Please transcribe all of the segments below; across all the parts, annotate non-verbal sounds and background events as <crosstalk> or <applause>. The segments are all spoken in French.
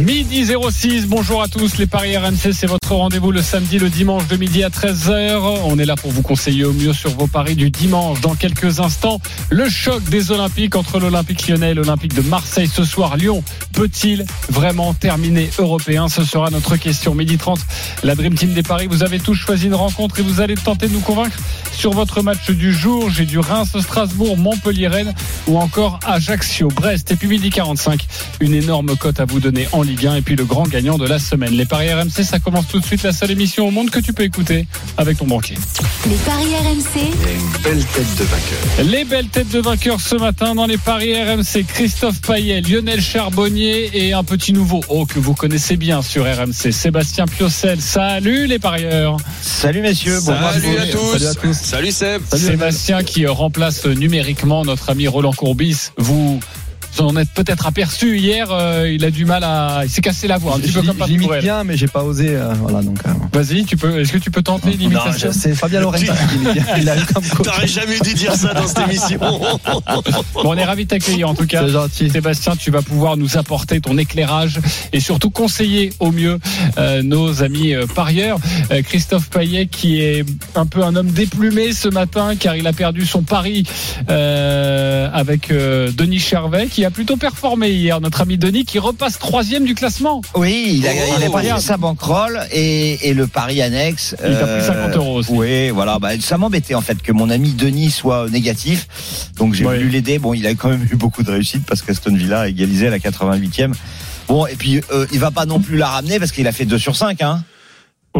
Midi 06, bonjour à tous, les Paris RMC, c'est votre rendez-vous le samedi, le dimanche de midi à 13h. On est là pour vous conseiller au mieux sur vos paris du dimanche. Dans quelques instants, le choc des Olympiques entre l'Olympique lyonnais et l'Olympique de Marseille ce soir. Lyon peut-il vraiment terminer européen? Ce sera notre question. Midi 30, la Dream Team des Paris, vous avez tous choisi une rencontre et vous allez tenter de nous convaincre sur votre match du jour. J'ai du Reims, Strasbourg, Montpellier-Rennes ou encore Ajaccio, Brest. Et puis midi 45, une énorme cote à vous donner en Ligue 1 et puis le grand gagnant de la semaine. Les paris RMC, ça commence tout de suite, la seule émission au monde que tu peux écouter avec ton banquier. Les paris RMC, Belle tête de vainqueur. Les belles têtes de vainqueurs ce matin dans les paris RMC, Christophe Payet, Lionel Charbonnier et un petit nouveau, oh que vous connaissez bien sur RMC, Sébastien Piocel. Salut les parieurs Salut messieurs, bon Salut à tous. Salut à tous. Salut Seb. Sébastien qui remplace numériquement notre ami Roland Courbis. Vous en êtes peut-être aperçu hier, euh, il a du mal à... Il s'est cassé la voix, un petit peu comme Patrick J'imite Bruel. bien, mais j'ai pas osé. euh, voilà donc. euh, Vas-y, tu peux. Est-ce que tu peux tenter l'imitation c'est Fabien bien. Il a eu comme coach. T'aurais jamais dû dire ça dans cette émission. Bon, on est ravis de t'accueillir en tout cas. C'est gentil. Sébastien, tu vas pouvoir nous apporter ton éclairage et surtout conseiller au mieux euh, nos amis euh, parieurs. Euh, Christophe Payet qui est un peu un homme déplumé ce matin car il a perdu son pari euh, avec euh, Denis Charvet qui a plutôt performé hier. Notre ami Denis qui repasse troisième du classement. Oui, il a, Oh, il a regarde. pris sa banquerolle et, et le pari annexe. Il pris 50 euros aussi. Oui, voilà. Bah, ça m'embêtait en fait que mon ami Denis soit négatif. Donc j'ai Ouais. voulu l'aider. Bon, il a quand même <laughs> eu beaucoup de réussite parce qu'Aston Villa a égalisé à la 88e. Bon, et puis euh, il va pas non plus la ramener parce qu'il a fait 2 sur 5. Hein.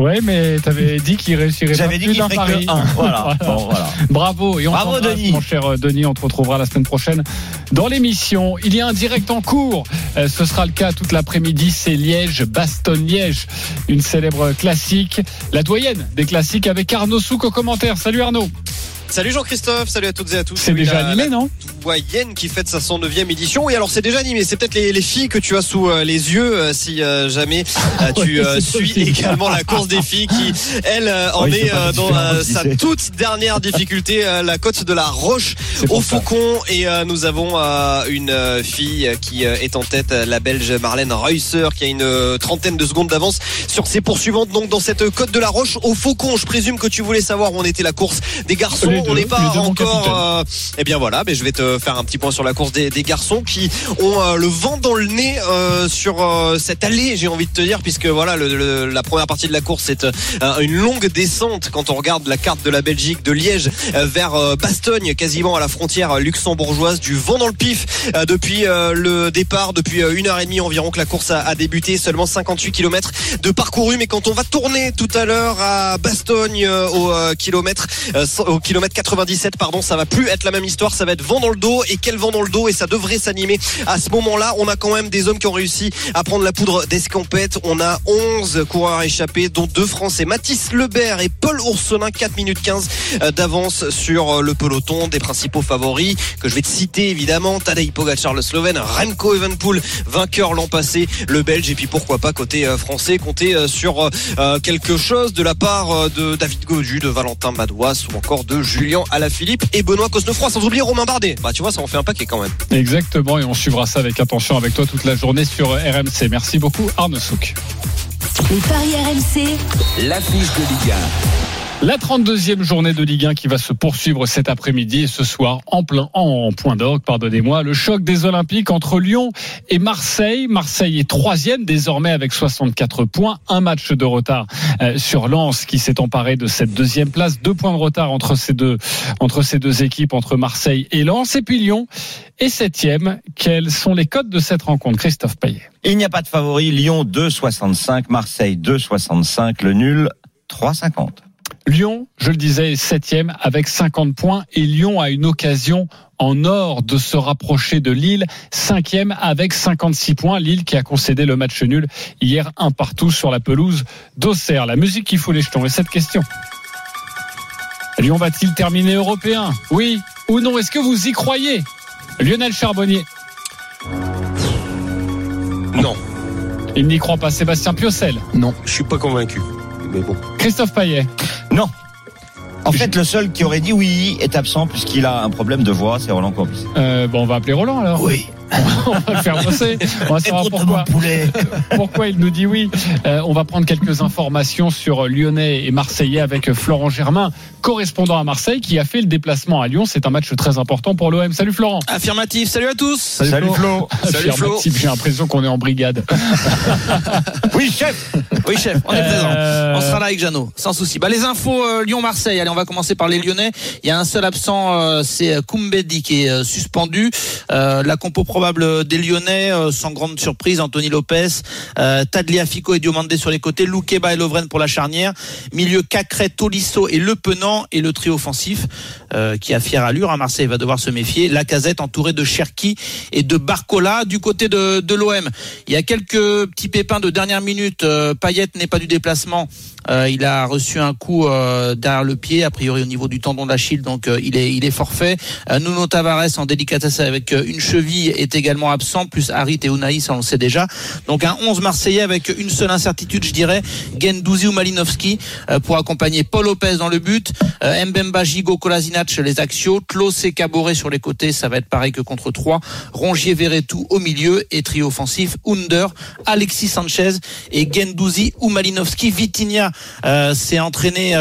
Ouais, mais t'avais dit qu'il réussirait pas J'avais dit qu'il ferait pari. que 1. <laughs> Voilà. Bon, voilà. Bravo et on Bravo, Denis. mon cher euh, Denis. On te retrouvera la semaine prochaine dans l'émission. Il y a un direct en cours. Euh, ce sera le cas toute l'après-midi. C'est Liège, Bastogne-Liège, une célèbre classique, la doyenne des classiques avec Arnaud Souk au commentaire. Salut Arnaud. Salut Jean-Christophe, salut à toutes et à tous. C'est Oui, déjà la- animé, la non doyenne qui fête sa 109e édition. Oui, alors c'est déjà animé. C'est peut-être les, les filles que tu as sous euh, les yeux euh, si euh, jamais <laughs> tu suis également la course des filles qui, elle, en est dans sa toute dernière difficulté, la côte de la Roche au. Faucon. Et nous avons une fille qui est en tête, la Belge Marlène Reusser, qui a une trentaine de secondes d'avance sur ses poursuivantes. Donc dans cette côte de la Roche au Faucon, je présume que tu voulais savoir où on était la course des garçons. Deux, on n'est pas encore. euh, eh bien voilà, mais je vais te faire un petit point sur la course des, des garçons qui ont euh, le vent dans le nez euh, sur euh, cette allée, j'ai envie de te dire, puisque voilà, le- le- la première partie de la course c'est euh, une longue descente quand on regarde la carte de la Belgique, de Liège vers Bastogne, quasiment à la frontière luxembourgeoise, du vent dans le pif euh, depuis euh, le départ, depuis une heure et demie environ que la course a, a débuté, seulement 58 km de parcouru, mais quand on va tourner tout à l'heure à Bastogne euh, au euh, kilomètre euh, au kilomètre 97 pardon ça va plus être la même histoire ça va être vent dans le dos. Et quel vent dans le dos? Et ça devrait s'animer à ce moment là on a quand même des hommes qui ont réussi à prendre la poudre d'escampette. On a 11 coureurs échappés dont deux français. Mathis Lebert et Paul Ourselin 4 minutes 15 euh, d'avance sur euh, le peloton. Des principaux favoris que je vais te citer évidemment. Tadej Pogacar le Slovène. Remco Evenpool vainqueur l'an passé le Belge. Et puis pourquoi pas côté euh, français compter sur quelque chose de la part de David Godu, de Valentin Madouas ou encore de Julien Alaphilippe et Benoît Cosnefroy, sans oublier Romain Bardet. Bah tu vois, ça en fait un paquet quand même. Exactement, et on suivra ça avec attention avec toi toute la journée sur RMC. Merci beaucoup Arnaud Souk. Les paris RMC, L'affiche de Ligue 1. La 32e journée de Ligue 1 qui va se poursuivre cet après-midi et ce soir en plein en point d'orgue, pardonnez-moi, le choc des Olympiques entre Lyon et Marseille. Marseille est troisième désormais avec 64 points, un match de retard euh, sur Lens qui s'est emparé de cette deuxième place, deux points de retard entre ces deux entre ces deux équipes, entre Marseille et Lens, et puis Lyon est septième. Quels sont les codes de cette rencontre, Christophe Payet? Il n'y a pas de favori. Lyon 2,65, Marseille 2,65, le nul 3,50. Lyon, je le disais, est septième avec 50 points et Lyon a une occasion en or de se rapprocher de Lille, cinquième avec 56 points. Lille qui a concédé le match nul hier un partout sur la pelouse d'Auxerre. La musique qui fout les jetons. Et cette question Lyon va-t-il terminer européen? Oui ou non? Est-ce que vous y croyez? Lionel Charbonnier Il n'y croit pas. Sébastien Piocel. Non. Je suis pas convaincu. Mais bon. Christophe Payet. Non. En fait, le seul qui aurait dit oui est absent puisqu'il a un problème de voix, c'est Roland Courbis. Euh, bon, on va appeler Roland alors. Oui. On va le faire bosser. On va savoir pourquoi, <laughs> pourquoi il nous dit oui. Euh, on va prendre quelques informations sur Lyonnais et Marseillais avec Florent Germain, correspondant à Marseille, qui a fait le déplacement à Lyon. C'est un match très important pour l'OM. Salut Florent. Affirmatif, salut à tous. Salut, Flo. Salut Flo. Affirmatif, <laughs> J'ai l'impression qu'on est en brigade. <laughs> Oui, chef. Oui chef, on est présent. Euh, On sera là avec Jeannot, sans souci. Bah, les infos euh, Lyon-Marseille. Allez, on va commencer par les Lyonnais. Il y a un seul absent, euh, c'est Koumbedi qui est euh, suspendu. Euh, la compo probable des Lyonnais, euh, sans grande surprise, Anthony Lopez, euh, Tadliafico et Diomandé sur les côtés, Loukeba et Lovren pour la charnière, milieu Cacré, Tolisso et Le Penant et le trio offensif euh, qui a fière allure. À Marseille va devoir se méfier. La casette entourée de Cherki et de Barcola du côté de, de l'OM. Il y a quelques petits pépins de dernière minute. Payet n'est pas du déplacement. Il a reçu un coup derrière le pied, a priori au niveau du tendon d'Achille, donc euh, il est il est forfait. Nuno Tavares en délicatesse avec une cheville est également absent, plus Harit et ça on le sait déjà. Donc un 11 marseillais avec une seule incertitude, je dirais, Gendouzi ou Malinowski euh, pour accompagner Paul Lopez dans le but, euh, Mbemba, Gigo, Kolasinac les axiaux, Klaus et Caboret sur les côtés, ça va être pareil que contre 3, Rongier, Verretou au milieu et trio offensif, Under, Alexis Sanchez et Gendouzi ou Malinowski. Vitinha euh, s'est entraîné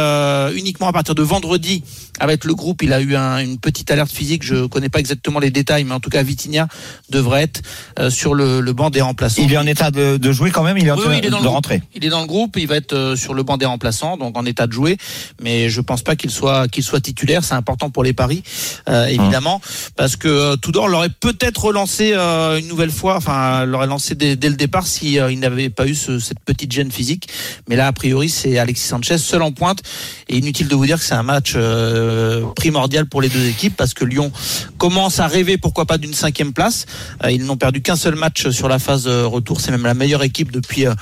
uniquement à partir de vendredi avec le groupe. Il a eu un- une petite alerte physique. Je connais pas exactement les détails, mais en tout cas, Vitinha devrait être euh, sur le, le banc des remplaçants. Il est en état de, de jouer quand même, il est en Oui, train oui, il est dans de le rentrer. Il est dans le groupe, il va être euh, sur le banc des remplaçants, donc en état de jouer. Mais je pense pas qu'il soit qu'il soit titulaire. C'est important pour les paris, euh, évidemment, parce que euh, Tudor l'aurait peut-être relancé euh, une nouvelle fois, enfin l'aurait lancé dès, dès le départ si euh, il n'avait pas eu ce- cette petite gêne physique. Mais là, a priori, c'est Alexis Sanchez seul en pointe. Et inutile de vous dire que c'est un match euh, primordial pour les deux équipes parce que Lyon commence à rêver, pourquoi pas, d'une cinquième place. Euh, ils n'ont perdu qu'un seul match sur la phase euh, retour. C'est même la meilleure équipe depuis euh,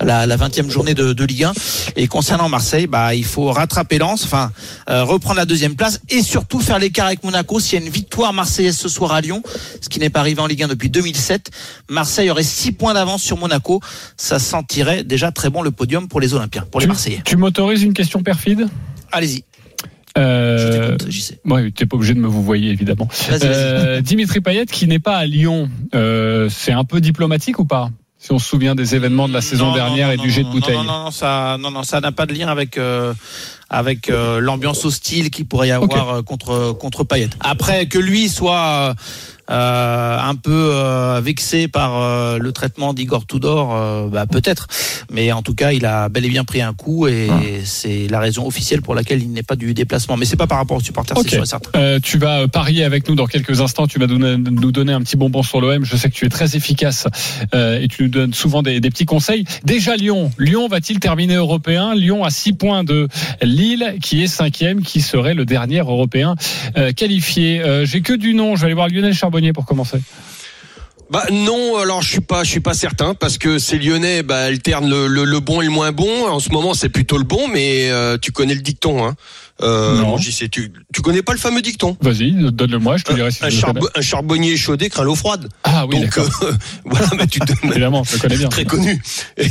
la, la 20e journée de, de Ligue 1. Et concernant Marseille, bah, il faut rattraper Lens, enfin euh, reprendre la deuxième place et surtout faire l'écart avec Monaco. S'il y a une victoire marseillaise ce soir à Lyon, ce qui n'est pas arrivé en Ligue 1 depuis 2007, Marseille aurait 6 points d'avance sur Monaco. Ça sentirait déjà très bon le podium pour les Olympiens, pour les Marseillais. tu m'autorises une question perfide? Allez-y. Euh, Je t'écoute, JC. Ouais, t'es pas obligé de me vous voyez évidemment. Vas-y, vas-y. Euh, Dimitri Payet qui n'est pas à Lyon, euh, c'est un peu diplomatique ou pas? Si on se souvient des événements de la saison Non, dernière non, et non, du jet de bouteille. Non, non, non, ça, non, non, ça n'a pas de lien avec euh, avec euh, l'ambiance hostile qu'il pourrait y avoir contre contre Payet. Après que lui soit euh, un peu euh, vexé par euh, le traitement d'Igor Tudor, bah, peut-être. Mais en tout cas, il a bel et bien pris un coup et c'est la raison officielle pour laquelle il n'est pas du déplacement. Mais c'est pas par rapport aux supporters, Ok. c'est sûr et certain. Tu vas parier avec nous dans quelques instants. Tu vas nous donner un petit bonbon sur l'OM. Je sais que tu es très efficace et tu nous donnes souvent des, des petits conseils. Déjà Lyon. Lyon va-t-il terminer européen? Lyon à 6 points de Lille, qui est cinquième, qui serait le dernier européen qualifié. J'ai que du nom. Je vais aller voir Lionel Bah non, alors je suis pas, je suis pas certain parce que ces Lyonnais bah, alternent le, le, le bon et le moins bon. En ce moment, c'est plutôt le bon, mais euh, tu connais le dicton, hein euh, Non. JC, tu, tu connais pas le fameux dicton Vas-y, donne-le-moi. Je te dirai si un, je le connais. charbo- un charbonnier chaudé craint l'eau froide. Ah oui, donc euh, <laughs> voilà, bah, tu te, Évidemment, je connais bien. très connu.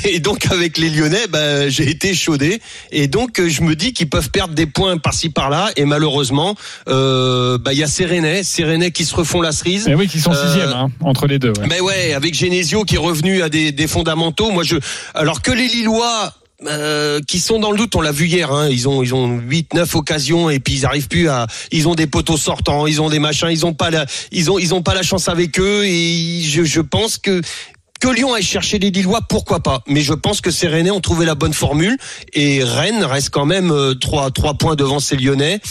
Et donc avec les Lyonnais, bah, j'ai été chaudé. Et donc euh, je me dis qu'ils peuvent perdre des points par-ci par-là. Et malheureusement, euh, bah, il y a Sérénais, Sérénais qui se refont la cerise. Eh oui, qui sont Euh, sixième hein, entre les deux. ouais. Mais ouais, avec Genesio qui est revenu à des, des fondamentaux. Moi, je, alors que les Lillois. Euh, qui sont dans le doute, on l'a vu hier. Hein, ils ont ils ont huit neuf occasions et puis ils arrivent plus à. Ils ont des poteaux sortants, ils ont des machins, ils ont pas la ils ont ils ont pas la chance avec eux et je, je pense que que Lyon aille chercher les Lillois, pourquoi pas. Mais je pense que ces Rennais ont trouvé la bonne formule et Rennes reste quand même euh, trois trois points devant ces Lyonnais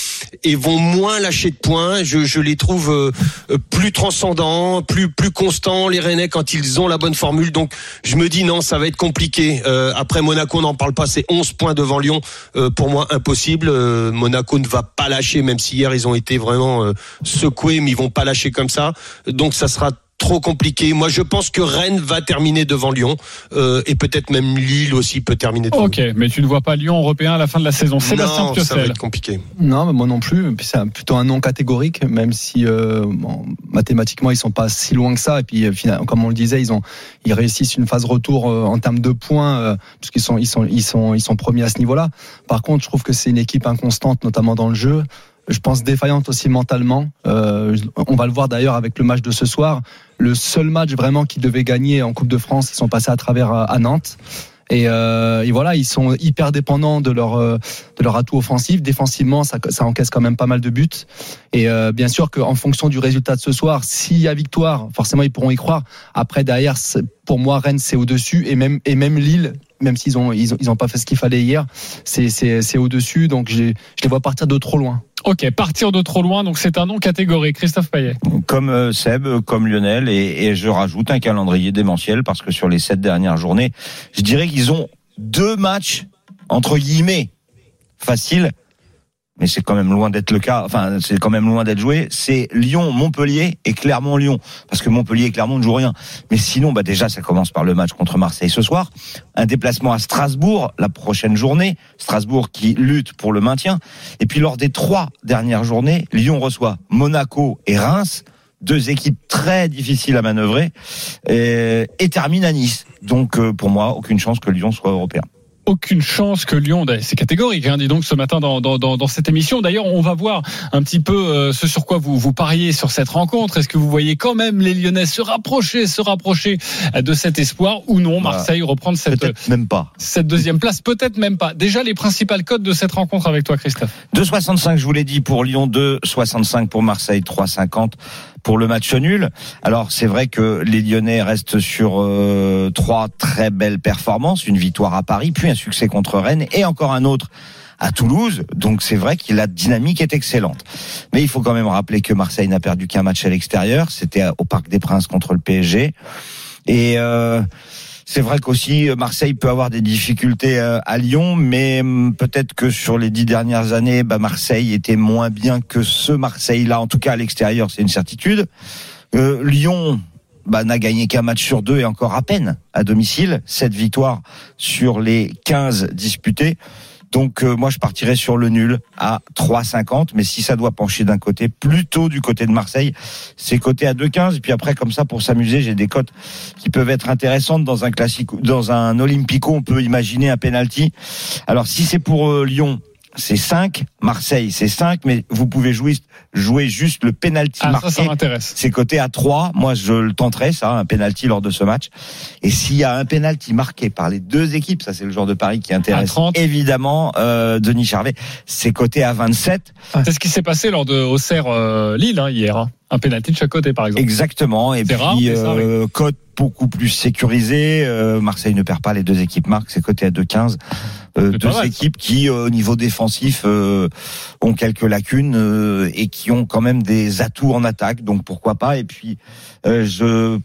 et vont moins lâcher de points. Je, je les trouve euh, euh, plus transcendants, plus plus constants les Rennais quand ils ont la bonne formule. Donc je me dis non, ça va être compliqué. Euh, après Monaco, on n'en parle pas, c'est 11 points devant Lyon. Euh, pour moi impossible. Euh, Monaco ne va pas lâcher, même si hier ils ont été vraiment secoués, mais ils vont pas lâcher comme ça. Donc ça sera trop compliqué. Moi, je pense que Rennes va terminer devant Lyon euh, et peut-être même Lille aussi peut terminer devant. Ok, mais tu ne vois pas Lyon européen à la fin de la saison. Sébastien non, ça va être compliqué. Non, mais moi non plus. C'est plutôt un non catégorique, même si euh, bon, mathématiquement ils sont pas si loin que ça. Et puis euh, finalement, comme on le disait, ils ont ils réussissent une phase retour euh, en termes de points, euh, parce qu'ils sont ils sont ils sont ils sont premiers à ce niveau-là. Par contre, je trouve que c'est une équipe inconstante, notamment dans le jeu. Je pense défaillante aussi mentalement. Euh, on va le voir d'ailleurs avec le match de ce soir. Le seul match vraiment qu'ils devaient gagner en Coupe de France, ils sont passés à travers à, à Nantes. Et, euh, et voilà, ils sont hyper dépendants de leur euh, de leur atout offensif. Défensivement, ça, ça encaisse quand même pas mal de buts. Et euh, bien sûr qu'en fonction du résultat de ce soir, s'il y a victoire, forcément ils pourront y croire. Après derrière, pour moi Rennes c'est au dessus et même et même Lille, même s'ils ont ils ont, ils ont pas fait ce qu'il fallait hier, c'est c'est c'est au dessus. Donc j'ai je les vois partir de trop loin. Ok, partir de trop loin, donc c'est un non catégorique. Christophe Payet. Comme euh, Seb, comme Lionel, et, et je rajoute un calendrier démentiel parce que sur les sept dernières journées, je dirais qu'ils ont deux matchs entre guillemets faciles, mais c'est quand même loin d'être le cas. Enfin, c'est quand même loin d'être joué. C'est Lyon, Montpellier et Clermont, Lyon, parce que Montpellier et Clermont ne jouent rien. Mais sinon, bah déjà, ça commence par le match contre Marseille ce soir, un déplacement à Strasbourg la prochaine journée, Strasbourg qui lutte pour le maintien. Et puis lors des trois dernières journées, Lyon reçoit Monaco et Reims, deux équipes très difficiles à manœuvrer, et, et termine à Nice. Donc euh, pour moi, aucune chance que Lyon soit européen. Aucune chance que Lyon, d'ailleurs, c'est catégorique, hein, dis donc ce matin dans, dans, dans, dans cette émission. D'ailleurs, on va voir un petit peu euh, ce sur quoi vous vous pariez sur cette rencontre. Est-ce que vous voyez quand même les Lyonnais se rapprocher, se rapprocher euh, de cet espoir ou non? Marseille reprendre cette, Peut-être même pas. cette deuxième place, peut-être même pas. Déjà les principales codes de cette rencontre avec toi, Christophe. 2,65 je vous l'ai dit pour Lyon, 2,65 pour Marseille, 3,50 pour le match nul. Alors c'est vrai que les Lyonnais restent sur euh, trois très belles performances, une victoire à Paris, puis un succès contre Rennes et encore un autre à Toulouse. Donc c'est vrai que la dynamique est excellente. Mais il faut quand même rappeler que Marseille n'a perdu qu'un match à l'extérieur. C'était au Parc des Princes contre le PSG. Et euh, c'est vrai qu'aussi euh, Marseille peut avoir des difficultés euh, à Lyon, mais hum, peut-être que sur les dix dernières années, bah, Marseille était moins bien que ce Marseille-là. En tout cas, à l'extérieur, c'est une certitude. Euh, Lyon bah, n'a gagné qu'un match sur deux et encore à peine à domicile. Cette victoire sur les 15 disputés. Donc euh, moi je partirais sur le nul à 3,50, mais si ça doit pencher d'un côté, plutôt du côté de Marseille, c'est coté à 2,15. Et puis après comme ça pour s'amuser, j'ai des cotes qui peuvent être intéressantes dans un classique, dans un Olympico, on peut imaginer un penalty. Alors si c'est pour euh, Lyon, c'est 5, Marseille c'est 5, mais vous pouvez jouer jouer juste le penalty Ah, ça, marqué. ça m'intéresse. C'est coté à 3. Moi, je le tenterai, ça, un penalty lors de ce match. Et s'il y a un penalty marqué par les deux équipes, ça, c'est le genre de pari qui À intéresse 30. évidemment euh, Denis Charvet. C'est coté à 27. C'est ce qui s'est passé lors de Auxerre euh, hein, hier. hein. Un pénalty de chaque côté, par exemple. Exactement. Et puis, rare, euh, cote beaucoup plus sécurisée. Euh, Marseille ne perd pas, les deux équipes marquent. C'est coté à 2,15. Euh, C'est deux ça. équipes qui, euh, au niveau défensif, euh, ont quelques lacunes euh, et qui ont quand même des atouts en attaque. Donc pourquoi pas. Et puis, euh, je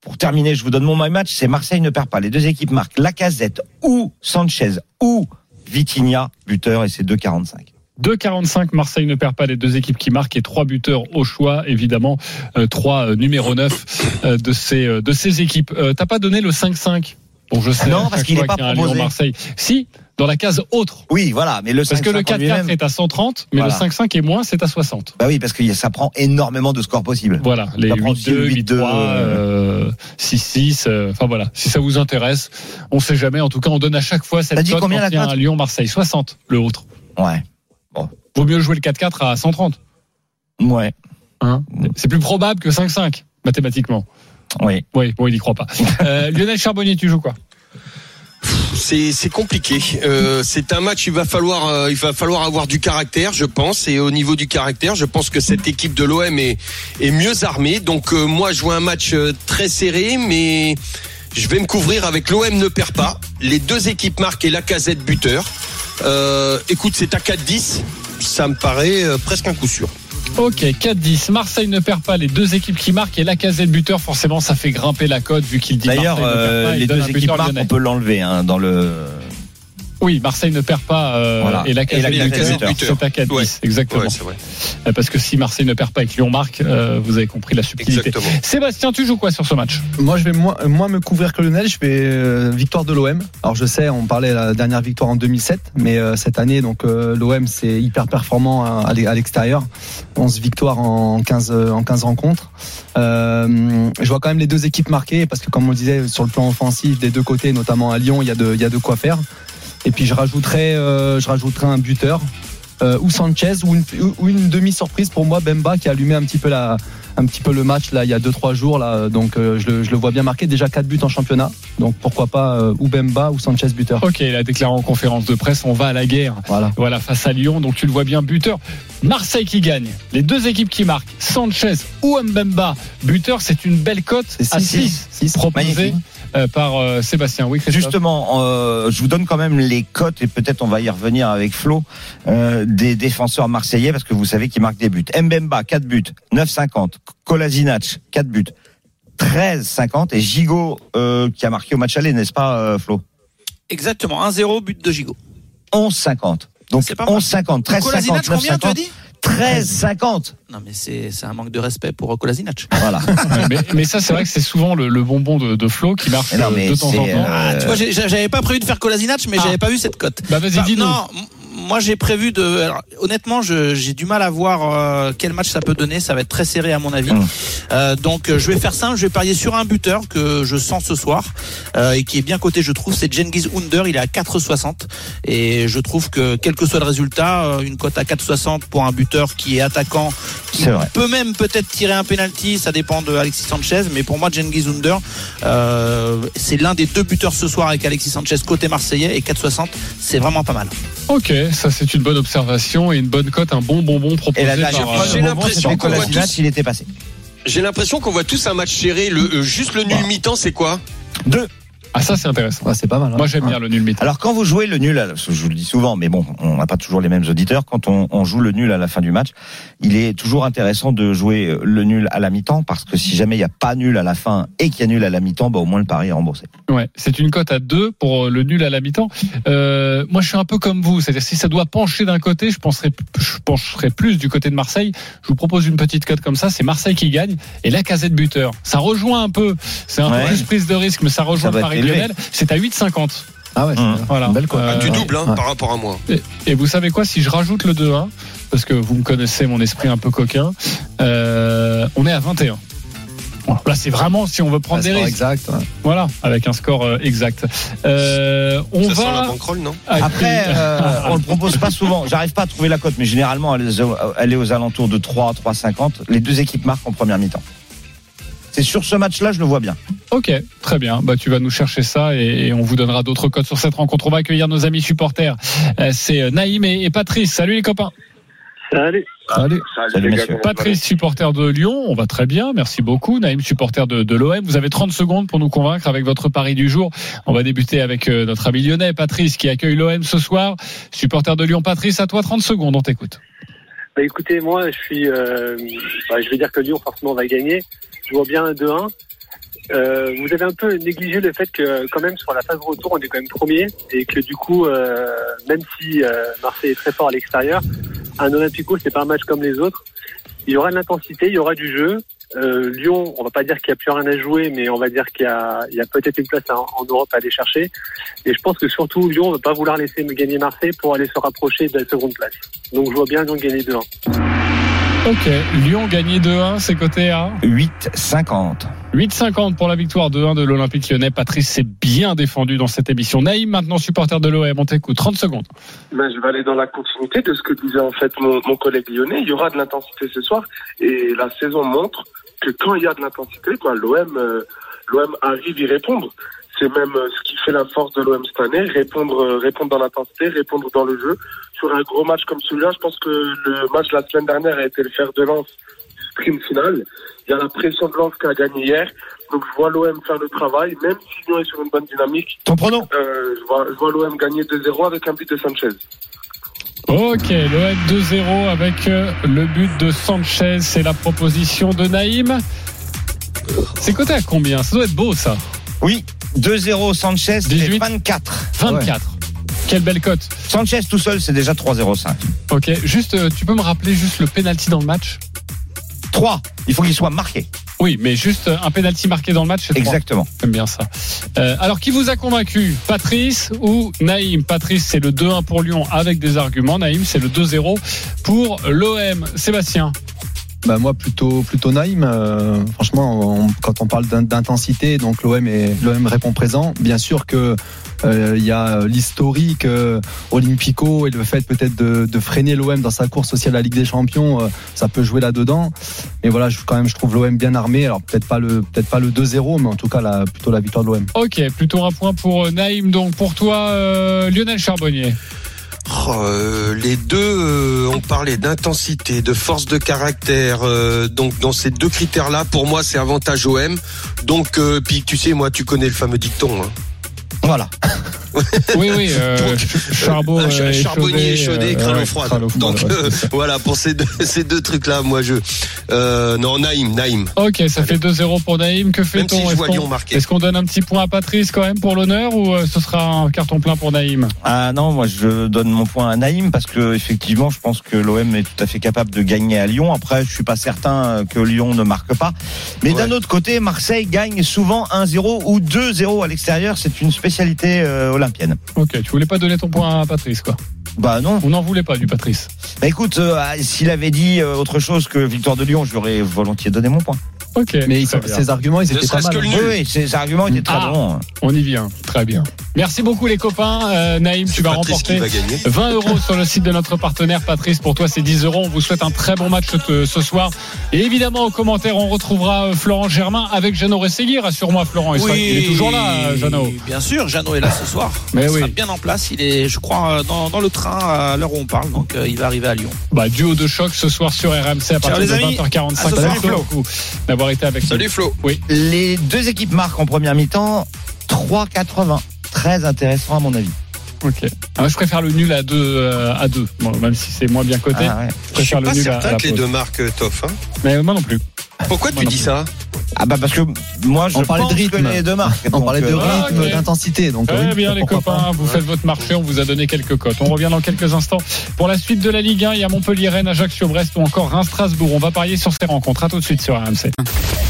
pour terminer, je vous donne mon my match. C'est Marseille ne perd pas. Les deux équipes marquent Lacazette ou Sanchez ou Vitinha, buteur, et c'est 2,45. 2,45, Marseille ne perd pas les deux équipes qui marquent et trois buteurs au choix, évidemment, euh, trois euh, numéro 9 euh, de ces euh, de ces équipes. Euh, T'as pas donné le 5-5 Bon, je sais. Non, parce qu'il fois est pas proposé. Lyon-Marseille. Si, dans la case autre. Oui, voilà. Mais le Parce que le 5-5 en 4-4 lui-même- est à 130, mais Voilà. le 5-5 est moins, c'est à 60. Bah oui, parce que ça prend énormément de scores possibles. Voilà, les Ça prend aussi 8-2, le 8-3, 8-2, euh, 6-6, euh, enfin voilà. Si ça vous intéresse, on sait jamais. En tout cas, on donne à chaque fois cette cote combien quand il y a un Lyon-Marseille? 60, le autre. Ouais. Vaut mieux jouer le 4-4 à 130. Ouais. Hein? C'est plus probable que 5-5, mathématiquement. Oui. Oui, bon, il y croit pas. Euh, Lionel Charbonnier, tu joues quoi? C'est compliqué. Euh, c'est un match. Il va falloir euh, il va falloir avoir du caractère, je pense. Et au niveau du caractère, je pense que cette équipe de l'OM est mieux armée. Donc euh, moi, je vois un match très serré, mais je vais me couvrir avec l'OM ne perd pas. Les deux équipes marquent et la casette buteur. Écoute, c'est à 4-10. Ça me paraît presque un coup sûr. Ok, 4-10. Marseille ne perd pas les deux équipes qui marquent et la casette buteur, forcément, ça fait grimper la cote vu qu'il dit D'ailleurs, euh, les deux équipes marquent, on peut l'enlever hein, dans le Oui, Marseille ne perd pas euh, Voilà. et la c'est à 4 Ouais. 10 exactement. Ouais, vrai. Euh, Parce que si Marseille ne perd pas et que Lyon marque, euh, vous avez compris la subtilité. Exactement. Sébastien, tu joues quoi sur ce match? Moi, je vais moins, moins me couvrir que Lionel. Je vais euh, victoire de l'OM. Alors, je sais, on parlait de la dernière victoire en 2007, mais euh, cette année, donc euh, l'OM, c'est hyper performant à, à l'e- à l'extérieur. 11 victoires en 15 euh, en 15 rencontres. Euh, je vois quand même les deux équipes marquées parce que, comme on le disait, sur le plan offensif des deux côtés, notamment à Lyon, il y a de, il y a de quoi faire. Et puis, je rajouterai, euh, je rajouterai un buteur. euh, ou Sanchez ou une, ou une demi surprise pour moi Bemba qui a allumé un petit peu la un petit peu le match là il y a 2 3 jours là donc euh, je, le, je le vois bien marqué déjà 4 buts en championnat donc pourquoi pas euh, ou Bemba ou Sanchez buteur Ok, il a déclaré en conférence de presse, on va à la guerre. voilà Voilà, face à Lyon, donc tu le vois bien, buteur. Marseille qui gagne. Les deux équipes qui marquent, Sanchez ou Mbemba, buteur, c'est une belle cote à six, 6 Magnifique. euh, par euh, Sébastien. Oui, Christophe. Justement, euh, je vous donne quand même les cotes et peut-être on va y revenir avec Flo euh, des défenseurs marseillais parce que vous savez qu'ils marquent des buts. Mbemba 4 buts, 9,50. Kolasinac 4 buts, 13,50 et Gigot euh, qui a marqué au match aller, n'est-ce pas euh, Flo? Exactement, 1-0, but de Gigot. 11,50. Donc C'est pas mal. 11,50, 13,50, Kolasinac, combien tu as 9,50. Dit 13,50. Non, mais c'est c'est un manque de respect pour euh, Kolasinac. Voilà. <laughs> Mais, mais ça, c'est vrai que c'est souvent le, le bonbon de, de Flo qui marche Mais non, euh, mais de temps en temps. euh, Tu vois, j'avais pas prévu de faire Kolasinac, mais Ah. j'avais pas vu cette cote. Bah vas-y, dis-nous. non, moi j'ai prévu de. alors, honnêtement, j'ai du mal à voir euh, quel match ça peut donner. Ça va être très serré à mon avis. Mm. Euh, donc euh, je vais faire simple. Je vais parier sur un buteur que je sens ce soir euh, et qui est bien coté, je trouve. C'est Genghis Under. Il est à 4,60 et je trouve que quel que soit le résultat, euh, une cote à 4,60 pour un buteur qui est attaquant, vrai. peut même peut-être tirer un penalty. Ça dépend de Alexis Sanchez, mais pour moi Genghis Under, euh, c'est l'un des deux buteurs ce soir avec Alexis Sanchez côté marseillais et 4,60, c'est vraiment pas mal. Ok, ça c'est une bonne observation et une bonne cote, un bon bonbon proposé Et par, fois, euh, J'ai l'impression qu'on voit tous- il était passé. J'ai l'impression qu'on voit tous un match serré. Le, euh, juste le nul Bah. mi-temps, c'est quoi? Deux. Ah ça c'est intéressant. Ouais, c'est pas mal hein. Moi j'aime bien le nul mi Alors quand vous jouez le nul, je vous le dis souvent, mais bon, on n'a pas toujours les mêmes auditeurs. Quand on, on joue le nul à la fin du match, il est toujours intéressant de jouer le nul à la mi-temps parce que si jamais il n'y a pas nul à la fin et qu'il y a nul à la mi-temps, bah, au moins le pari est remboursé. Ouais, c'est une cote à 2 pour euh, le nul à la mi-temps. Euh, moi, je suis un peu comme vous, c'est-à-dire si ça doit pencher d'un côté, je penserais, je pencherais plus du côté de Marseille. Je vous propose une petite cote comme ça, c'est Marseille qui gagne et la casette buteur. Ça rejoint un peu, c'est un Ouais. peu plus prise de risque, mais ça rejoint Ça le Lionel. C'est à 8,50. ah ouais c'est Hum. Voilà. une belle cote. Euh, Ah, Du double hein, ouais. par rapport à moi. Et, et vous savez quoi, si je rajoute le 2-1, parce que vous me connaissez mon esprit un peu coquin, euh, on est à 21. Bon, Là, c'est vraiment si on veut prendre Ouais, des risques. exact ouais. Voilà, avec un score euh, exact. Euh, on Ça sent la va. banquerolle, non Après, euh, on le propose pas souvent. J'arrive pas à trouver la cote, mais généralement, elle est aux- elle est aux alentours de 3, 3,50. Les deux équipes marquent en première mi-temps. C'est sur ce match-là, je le vois bien. Ok, très bien. Bah, tu vas nous chercher ça et, et on vous donnera d'autres codes sur cette rencontre. On va accueillir nos amis supporters. Euh, c'est euh, Naïm et, et Patrice. Salut les copains. Salut. Salut, messieurs. Patrice, supporter de Lyon. On va très bien. Merci beaucoup. Naïm, supporter de, de l'OM. Vous avez 30 secondes pour nous convaincre avec votre pari du jour. On va débuter avec euh, notre ami lyonnais, Patrice, qui accueille l'OM ce soir. Supporter de Lyon, Patrice, à toi 30 secondes. On t'écoute. Bah écoutez, moi je suis, euh, bah, je vais dire que Lyon forcément va gagner. Je vois bien un 2-1. Euh, vous avez un peu négligé le fait que quand même sur la phase retour on est quand même premier et que du coup euh, même si euh, Marseille est très fort à l'extérieur, un Olympico c'est pas un match comme les autres. Il y aura de l'intensité, il y aura du jeu. Euh, Lyon, on va pas dire qu'il n'y a plus rien à jouer, mais on va dire qu'il y a, a peut-être une place en, en Europe à aller chercher. Et je pense que surtout Lyon ne va pas vouloir laisser me gagner Marseille pour aller se rapprocher de la seconde place. Donc je vois bien Lyon gagner 2-1. Ok, Lyon gagné 2-1, c'est coté à 8,50. 8,50 pour la victoire 2-1 de l'Olympique lyonnais. Patrice s'est bien défendu dans cette émission. Naïm, maintenant supporter de l'OM, on t'écoute. 30 secondes. Ben, je vais aller dans la continuité de ce que disait en fait mon, mon collègue lyonnais. Il y aura de l'intensité ce soir et la saison montre que quand il y a de l'intensité, ben, l'OM euh, l'OM arrive y répondre. C'est même euh, ce qui fait la force de l'OM cette année, répondre, euh, répondre dans l'intensité, répondre dans le jeu. Sur un gros match comme celui-là, je pense que le match de la semaine dernière a été le fer de lance du sprint final. Il y a la pression de lance qui a gagné hier. Donc je vois l'OM faire le travail, même si Lyon est sur une bonne dynamique. Ton pronom Euh, je vois, je vois l'OM gagner 2-0 avec un but de Sanchez. Ok, l'OM 2-0 avec le but de Sanchez. C'est la proposition de Naïm. C'est coté à combien? Ça doit être beau ça. Oui, 2-0 Sanchez, c'est 18. 24. 24. Quelle belle cote. Sanchez tout seul, c'est déjà 3,05. Ok, juste, euh, tu peux me rappeler juste le penalty dans le match 3, il faut qu'il soit marqué. Oui, mais juste un penalty marqué dans le match. Exactement. J'aime bien ça. Euh, alors, qui vous a convaincu? Patrice ou Naïm? Patrice, c'est le 2-1 pour Lyon avec des arguments. Naïm, c'est le 2-0 pour l'OM. Sébastien? Bah moi plutôt plutôt Naïm. euh, franchement, quand on parle d'in- d'intensité, donc l'OM l'OM répond présent. Bien sûr que euh, il y a l'historique euh, Olympico et le fait peut-être de, freiner l'OM dans sa course aussi à la Ligue des Champions, euh, ça peut jouer là-dedans. Mais voilà, je, quand même, je trouve l'OM bien armé. Alors peut-être pas le peut-être pas le 2-0, mais en tout cas plutôt la victoire de l'OM. Ok, plutôt un point pour Naïm. Donc, pour toi, Lionel Charbonnier. Euh, les deux euh, ont parlé d'intensité, de force de caractère. euh, donc dans ces deux critères-là, pour moi, c'est avantage OM. Donc puis tu sais, moi, tu connais le fameux dicton. hein. Voilà. <laughs> Oui, oui, euh, euh, charbonnier échaudé, euh, crâne ouais, froid. Donc ouais, euh, voilà pour ces deux, ces deux trucs-là, moi je euh, non Naïm, Naïm. Ok, ça fait 2-0 pour Naïm. Que Même fait-on si je Est-ce vois qu'on- Lyon marquer. Est-ce qu'on donne un petit point à Patrice quand même pour l'honneur ou euh, ce sera un carton plein pour Naïm? Ah non, moi je donne mon point à Naïm parce que effectivement, je pense que l'OM est tout à fait capable de gagner à Lyon. Après, je suis pas certain que Lyon ne marque pas. Mais d'un autre côté, Marseille gagne souvent 1-0 ou 2-0 à l'extérieur. C'est une spécialité euh, olympienne. Ok, tu voulais pas donner ton point à Patrice quoi Bah non. On n'en voulait pas du Patrice. Bah écoute, euh, s'il avait dit euh, autre chose que victoire de Lyon, j'aurais volontiers donné mon point. Ok. Mais très bien. ces arguments, ils étaient pas mal. Oui, oui, ces arguments étaient très Ah. bons. On y vient, très bien. Merci beaucoup les copains. Euh, Naïm, tu vas Patrice remporter va gagner. 20 euros sur le site de notre partenaire Patrice. Pour toi, c'est 10 euros. On vous souhaite un très bon match euh, ce soir. Et évidemment, aux commentaires, on retrouvera euh, Florent Germain avec Jeannot Rességui. Rassure-moi, Florent. Il, sera- il est toujours là, Jeannot. Bien sûr, Jeannot est là ce soir. <laughs> Mais il oui. sera bien en place. Il est, je crois, dans, dans le train à l'heure où on parle. Donc, euh, il va arriver à Lyon. Bah, duo de choc ce soir sur RMC à partir les de amis. 20h45. À ce soir. Merci beaucoup d'avoir été avec nous. Salut Flo. Oui. Les deux équipes marquent en première mi-temps 3,80. Très intéressant à mon avis. Ok. Ah, je préfère le nul à 2 euh, à deux. Bon, même si c'est moins bien coté. Ah ouais. Je Je suis préfère le pas nul à, à certain la que les deux marques euh, Toff. Hein. Mais moi non plus. Pourquoi Moi tu dis plus. ça? Ah bah parce que moi je On parlait de pense rythme. les deux marques. On parlait de euh, rythme, d'intensité. Donc Très oui, bien les copains, pas. vous faites votre marché, on vous a donné quelques cotes. On revient dans quelques instants pour la suite de la Ligue 1. Il y a Montpellier, Rennes, Ajaccio, Brest ou encore Reims, Strasbourg. On va parier sur ces rencontres. À tout de suite sur RMC.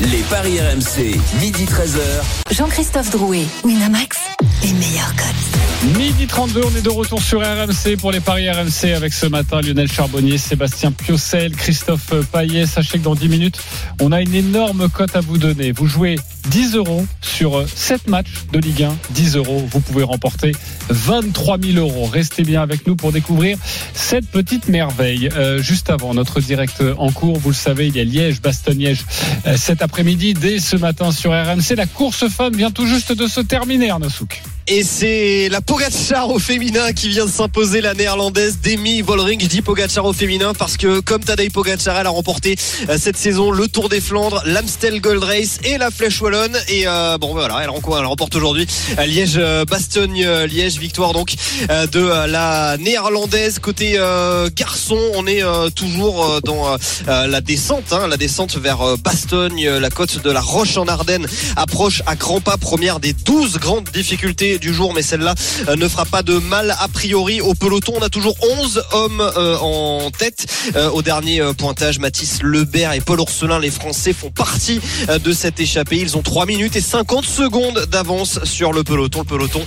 Les paris RMC, midi 13h. Jean-Christophe Drouet, Winamax, les meilleurs cotes. Midi 32, on est de retour sur RMC pour les paris RMC avec ce matin Lionel Charbonnier, Sébastien Piocel, Christophe Paillet. Sachez que dans 10 minutes, on a une énorme cote à vous donner. Vous jouez 10 euros sur 7 matchs de Ligue 1. 10 euros, vous pouvez remporter 23 000 euros. Restez bien avec nous pour découvrir cette petite merveille. Euh, juste avant notre direct en cours, vous le savez, il y a Liège, Bastogne-Liège euh, cet après-midi. Dès ce matin sur RMC, la course femme vient tout juste de se terminer, Arnaud Souk. Et c'est la Pogacar au féminin qui vient de s'imposer, la néerlandaise Demi Vollering. Je dis Pogacar au féminin parce que comme Tadej Pogacar, elle a remporté euh, cette saison le Tour des Flandres, l'Amstel Gold Race et la Flèche Wallonne. Et euh, bon voilà, elle, elle remporte aujourd'hui à Liège, euh, Bastogne, euh, Liège, victoire donc euh, de euh, la néerlandaise. Côté euh, garçon, on est euh, toujours euh, dans euh, euh, la descente, hein, la descente vers euh, Bastogne, euh, la côte de la Roche en Ardennes approche à grands pas, première des 12 grandes difficultés du jour, mais celle-là euh, ne fera pas de mal a priori au peloton. On a toujours 11 hommes euh, en tête. Euh, au dernier pointage, Mathis Lebert et Paul Orselin, les Français, font partie de cette échappée. Ils ont 3 minutes et 50 secondes d'avance sur le peloton. Le peloton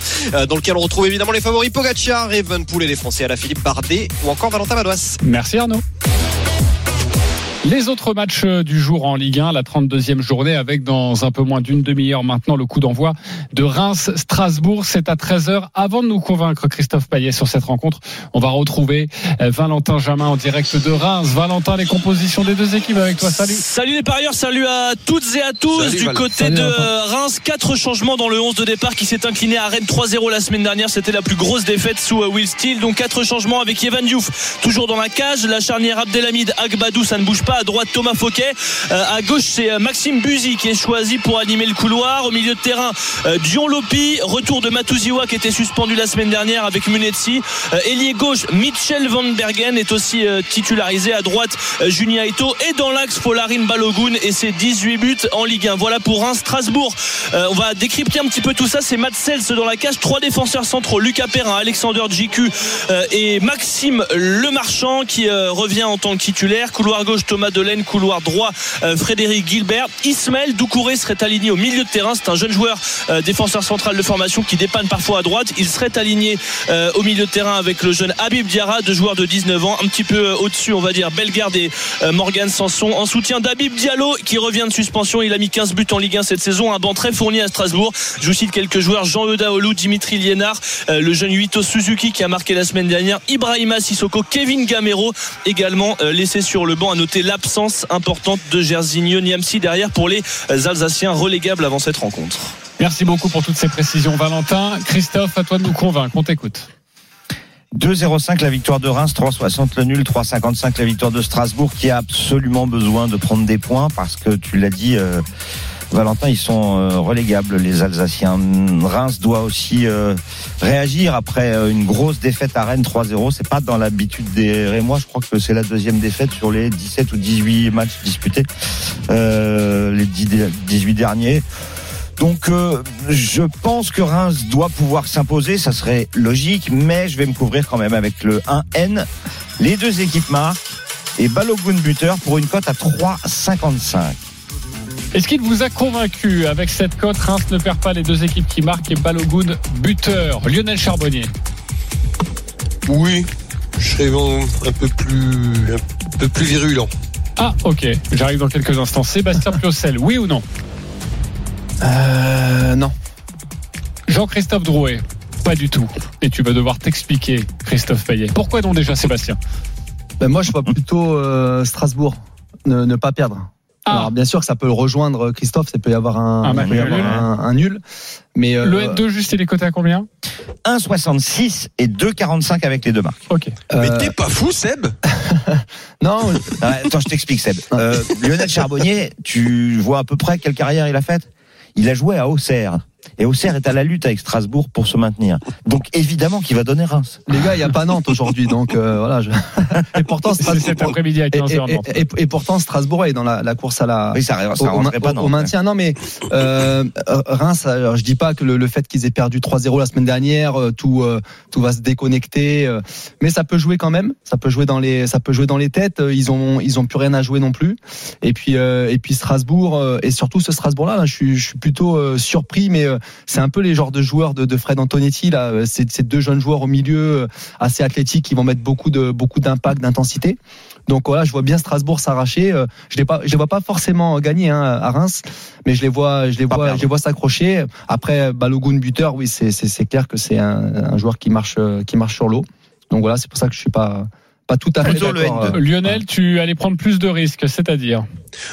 dans lequel on retrouve évidemment les favoris Pogacar, Evenpool et les Français à la Philippe Bardet ou encore Valentin Madouas. Merci Arnaud. Les autres matchs euh, du jour en Ligue 1, la 32e journée avec dans un peu moins d'une demi-heure maintenant le coup d'envoi de Reims-Strasbourg. C'est à 13h. Avant de nous convaincre Christophe Payet sur cette rencontre, on va retrouver euh, Valentin Jamin en direct de Reims. Valentin, les compositions des deux équipes avec toi. Salut. Salut les parieurs, salut à toutes et à tous. Salut, du Val. côté Salut, de Reims, quatre changements dans le 11 de départ qui s'est incliné à Rennes 3-0 la semaine dernière. C'était la plus grosse défaite sous euh, Will Steele. Donc quatre changements avec Evan Diouf toujours dans la cage. La charnière Abdelhamid Agbadou, ça ne bouge pas. À droite, Thomas Fouquet. Euh, à gauche, c'est euh, Maxime Buzy qui est choisi pour animer le couloir. Au milieu de terrain, euh, Dion Lopi. Retour de Matuziwa qui était suspendu la semaine dernière avec Munetsi. Ailier gauche, Mitchell Van Bergen est aussi titularisé. À droite, Junia Ito. Et dans l'axe, Folarin Balogun et ses 18 buts en Ligue 1. Voilà pour un Strasbourg. On va décrypter un petit peu tout ça. C'est Matt Sels dans la cage. Trois défenseurs centraux. Lucas Perrin, Alexander JQ et Maxime Lemarchand qui revient en tant que titulaire. Couloir gauche, Thomas Delaine. Couloir droit, euh, Frédéric Gilbert. Ismaël Doucouré serait aligné au milieu de terrain. C'est un jeune joueur euh, défenseur central de formation qui dépanne parfois à droite. Il serait aligné euh, au milieu de terrain avec le jeune Habib Diarra, deux joueurs de 19 ans, un petit peu au-dessus, on va dire, Bellegarde et Morgan Sanson. En soutien d'Habib Diallo qui revient de suspension. Il a mis 15 buts en Ligue 1 cette saison. Un banc très fourni à Strasbourg. Je vous cite quelques joueurs Jean Eudaolou, Dimitri Liénard, le jeune Yuito Suzuki qui a marqué la semaine dernière, Ibrahima Sissoko, Kevin Gamero également laissé sur le banc. À noter l'absence importante de Gersigno Niamsi derrière pour les Alsaciens relégables avant cette rencontre. Merci beaucoup pour toutes ces précisions, Valentin. Christophe, à toi de nous convaincre. On t'écoute. 2,05 la victoire de Reims, 3,60 le nul, 3,55 la victoire de Strasbourg qui a absolument besoin de prendre des points parce que tu l'as dit, euh, Valentin, ils sont euh, relégables les Alsaciens. Reims doit aussi euh, réagir après euh, une grosse défaite à Rennes 3-0. C'est pas dans l'habitude des Rémois. Je crois que c'est la deuxième défaite sur les 17 ou 18 matchs disputés, euh, les 10 dé- 18 derniers. Donc je pense que Reims doit pouvoir s'imposer, ça serait logique, mais je vais me couvrir quand même avec le 1N. Les deux équipes marquent et Balogun buteur pour une cote à 3,55. Est-ce qu'il vous a convaincu avec cette cote Reims ne perd pas les deux équipes qui marquent et Balogun buteur. Lionel Charbonnier. Oui, je serais bon, un peu plus, un peu plus virulent. Ah, ok. J'arrive dans quelques instants. Sébastien <laughs> Piocel, oui ou non Euh, non. Jean-Christophe Drouet Pas du tout. Et tu vas devoir t'expliquer, Christophe Payet. Pourquoi non déjà, Sébastien Ben moi, je vois plutôt euh, Strasbourg ne, ne pas perdre. Ah. Alors bien sûr que ça peut le rejoindre Christophe, ça peut y avoir un, y avoir nul. un, un nul. Mais euh, Le N2 juste, il est coté à combien? 1,66 et 2,45 avec les deux marques. Ok. Mais euh, t'es pas fou, Seb? <laughs> Non, Ouais, attends, je t'explique Seb. Euh, Lionel Charbonnier, tu vois à peu près quelle carrière il a faite? Il a joué à Auxerre. Et Auxerre est à la lutte avec Strasbourg pour se maintenir. Donc évidemment qu'il va donner Reims. les gars, il y a pas Nantes aujourd'hui, donc euh, voilà. Je... <laughs> Et pourtant C'est cet Strasbourg. après-midi à Et, 15h. et- et- et pourtant Strasbourg est dans la, la course à la Oui, ça, ça au, pas au- non. au maintien. Non, mais euh, Reims, alors, je dis pas que le, le fait qu'ils aient perdu 3-0 la semaine dernière, euh, tout euh, tout va se déconnecter, euh, mais ça peut jouer quand même. Ça peut jouer dans les ça peut jouer dans les têtes. Euh, Ils ont ils ont plus rien à jouer non plus. Et puis euh, et puis Strasbourg euh, et surtout ce Strasbourg là, je suis je suis plutôt euh, surpris, mais euh, c'est un peu les genres de joueurs de, de Fred Antonetti là. Ces deux jeunes joueurs au milieu euh, assez athlétiques qui vont mettre beaucoup de beaucoup d'impact, d'intensité. Donc voilà, je vois bien Strasbourg s'arracher. Euh, Je pas, je les vois pas forcément gagner hein, à Reims, mais je les vois, je les Pas vois, perdre. je les vois s'accrocher. Après Balogun buteur, oui, c'est clair que c'est un, un joueur qui marche euh, qui marche sur l'eau. Donc voilà, c'est pour ça que je suis pas pas tout à fait Plutôt le d'accord. N2. euh, Lionel, tu allais prendre plus de risques, c'est-à-dire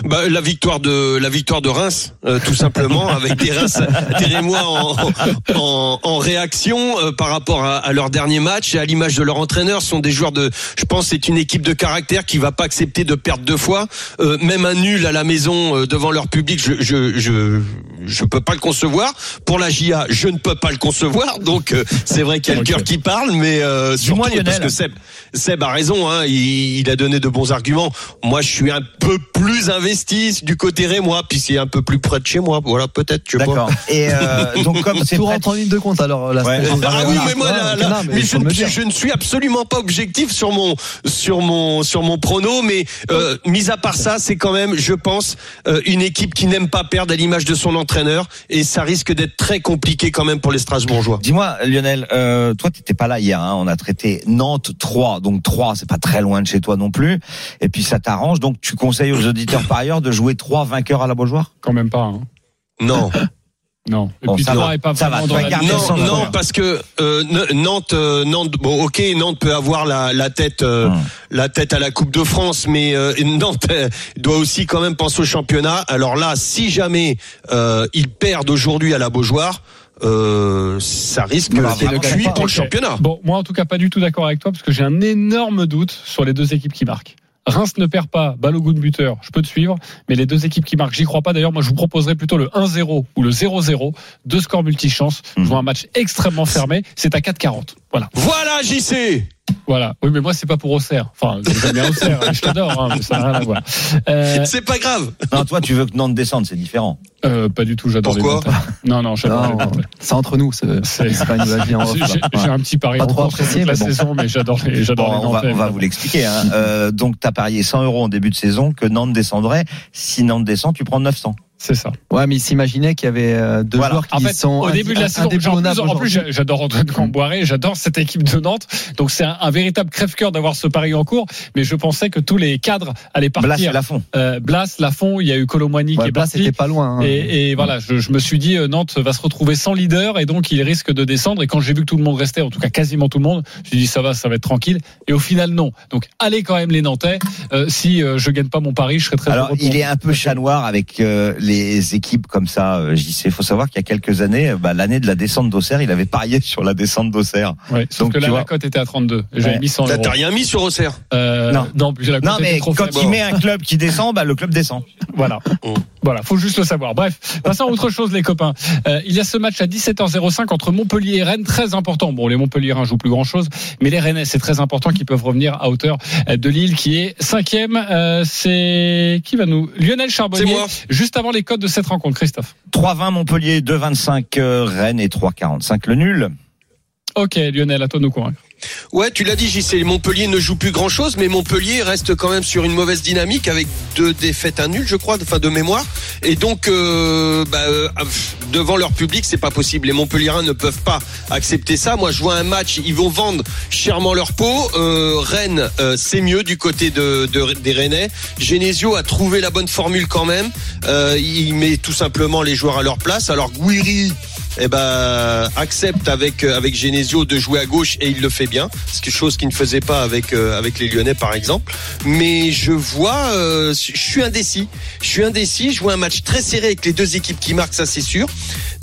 bah, la victoire de la victoire de Reims, euh, tout simplement, avec des Reims, <laughs> des Rémois en, en, en réaction euh, par rapport à, à leur dernier match et à l'image de leur entraîneur. Ce sont des joueurs de, je pense, c'est une équipe de caractère qui va pas accepter de perdre deux fois, Euh, même un nul à la maison euh, devant leur public. Je, je, je, je peux pas le concevoir. Pour la JA, je ne peux pas le concevoir. Donc euh, c'est vrai qu'il y a le cœur qui parle, mais euh, surtout parce Lionel. que Seb, Seb a raison. Hein, il, il a donné de bons arguments. Moi, je suis un peu plus investi du côté rémois, puis c'est un peu plus près de chez moi. Voilà, peut-être. Je. D'accord. Et euh, donc comme c'est tout rentre en ligne de compte alors. Là, Ouais. Ah oui, mais moi, Voilà, là, là, non, mais je, ne, je suis absolument pas objectif sur mon sur mon sur mon prono, mais euh, mis à part ça, c'est quand même, je pense, euh, une équipe qui n'aime pas perdre à l'image de son entraîneur, et ça risque d'être très compliqué quand même pour les Strasbourgeois. Dis-moi, Lionel, euh, toi, t'étais pas là hier. Hein, on a traité Nantes 3, donc 3, c'est pas très loin de chez toi non plus. Et puis ça t'arrange, donc tu conseilles aux auditeurs par ailleurs de jouer 3 vainqueurs à la Beaujoire? Quand même pas. hein. Non. <laughs> Non. Et Bon, puis ça va, est pas ça va, dans la. Non, non, parce que euh, Nantes, euh, Nantes, bon, ok, Nantes peut avoir la, la tête, euh, Hum. la tête à la Coupe de France, mais euh, <laughs> Nantes euh, doit aussi quand même penser au championnat. Alors là, si jamais euh, ils perdent aujourd'hui à la Beaujoire, euh, ça risque d'être vraiment, cuit pour le championnat. Bon, moi en tout cas pas du tout d'accord avec toi parce que j'ai un énorme doute sur les deux équipes qui marquent. Reims ne perd pas, balle au goût de buteur, je peux te suivre, mais les deux équipes qui marquent, j'y crois pas. D'ailleurs, moi, je vous proposerais plutôt le 1-0 ou le 0-0, deux scores multichance. Je vois un match extrêmement fermé. C'est à 4,40. Voilà. Voilà, JC Voilà. Oui, mais moi, c'est pas pour Auxerre. Enfin, j'aime bien Auxerre. hein, je t'adore, hein, mais ça n'a rien à voir. Euh, C'est pas grave. Non, toi, tu veux que Nantes descende, c'est différent. euh, pas du tout, j'adore les Pourquoi Nantais. Non, non, j'adore les c'est entre nous. C'est pas une vie en <laughs> off, J'ai un petit pari Pas trop encore sur apprécié, la mais bon. saison, mais j'adore les, j'adore Bon, les on, va, Nantais. on va vous l'expliquer. Hein. Euh, donc, tu as parié 100 euros en début de saison que Nantes descendrait. Si Nantes descend, tu prends 900. C'est ça. Ouais, mais il s'imaginait qu'il y avait euh, deux Voilà. joueurs qui En fait, sont au début de la saison, en plus, j'adore Antoine Camboiré, j'adore cette équipe de Nantes. Donc c'est un, un véritable crève-cœur d'avoir ce pari en cours. Mais je pensais que tous les cadres allaient Blas, partir. la fond. Euh, Blas, Lafont, il y a eu Colomwani qui Ouais, est Blas, parti. c'était pas loin. hein. Et, et voilà, je, je me suis dit euh, Nantes va se retrouver sans leader et donc il risque de descendre. Et quand j'ai vu que tout le monde restait, en tout cas quasiment tout le monde, je me suis dit ça va, ça va être tranquille. Et au final non. Donc allez quand même les Nantais. Euh, si euh, je gagne pas mon pari, je serai très Alors, heureux il est un peu chat noir avec euh, les équipes comme ça, euh, JC. Il faut savoir qu'il y a quelques années, bah, l'année de la descente d'Auxerre, il avait parié sur la descente d'Auxerre. Ouais, sauf Donc, que là tu vois. la cote était à 32. Et J'avais Ouais. mis 100 T'as euros. t'as rien mis sur Auxerre? Euh, Non. non, la mais trop quand il met un club qui descend, bah, le club descend. Voilà. Mm. Voilà, faut juste le savoir. Bref, passons à autre chose, les copains. Euh, il y a ce match à 17h05 entre Montpellier et Rennes, très important. Bon, les Montpelliérains jouent plus grand chose, mais les Rennais, c'est très important qu'ils peuvent revenir à hauteur de Lille, qui est cinquième. Euh, c'est qui va nous? Lionel Charbonnier. C'est moi. Juste avant les codes de cette rencontre, Christophe. 3,20 Montpellier, 2,25 euh, Rennes et 3,45 le nul. Ok, Lionel, à toi de nous convaincre. Ouais, tu l'as dit, JC. Montpellier ne joue plus grand chose, mais Montpellier reste quand même sur une mauvaise dynamique avec deux défaites, un nul, je crois, enfin de mémoire. Et donc, euh, bah, euh, devant leur public, c'est pas possible. Les Montpelliérains ne peuvent pas accepter ça. Moi, je vois un match, ils vont vendre chèrement leur peau. Euh, Rennes, euh, c'est mieux du côté de, de- des Rennais. Genesio a trouvé la bonne formule quand même. Il met tout simplement les joueurs à leur place. Alors Guiri, eh ben, accepte avec euh, avec Genesio de jouer à gauche et il le fait bien, c'est quelque chose qu'il ne faisait pas avec euh, avec les Lyonnais par exemple. Mais je vois, euh, je suis indécis, je suis indécis. Je vois un match très serré avec les deux équipes qui marquent, ça c'est sûr.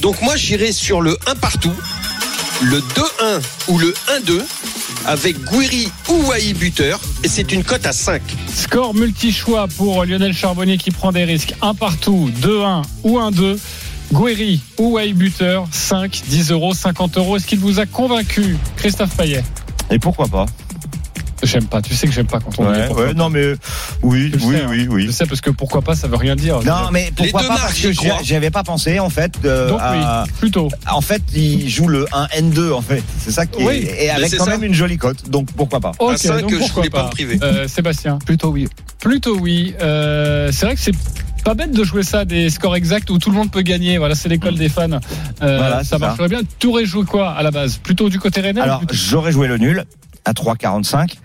Donc moi j'irai sur le 1 partout, le 2-1 ou le 1-2 avec Guiri ou Wai buteur et c'est une cote à 5. Score multi-choix pour Lionel Charbonnier qui prend des risques. Un partout, 2-1 ou 1-2. Guéry ou Way buteur, 5, 10 euros, 50 euros. Est-ce qu'il vous a convaincu, Christophe Payet? Et pourquoi pas? J'aime pas. Tu sais que j'aime pas quand on dit Ouais, pourquoi ouais, non, mais oui, Je oui, sais, hein. oui, oui. Je sais parce que pourquoi pas, ça veut rien dire. Non, mais pourquoi pas marques, Parce que j'y crois. j'y j'y avais pas pensé en fait. euh, Donc à- oui, plutôt. En fait, il joue le 1N2 en fait. C'est ça qui est Oui. et avec c'est quand ça. même une jolie cote. Donc pourquoi pas? Ok, cinq, donc je pourquoi voulais pas me priver. Euh, Sébastien, Plutôt oui. plutôt oui. Euh, c'est vrai que c'est pas bête de jouer ça des scores exacts où tout le monde peut gagner. Voilà, c'est l'école des fans. Euh, Voilà, ça ça. marcherait bien. Tu aurais joué quoi à la base? Plutôt du côté rennais ou Alors plutôt- j'aurais joué le nul à 3,45.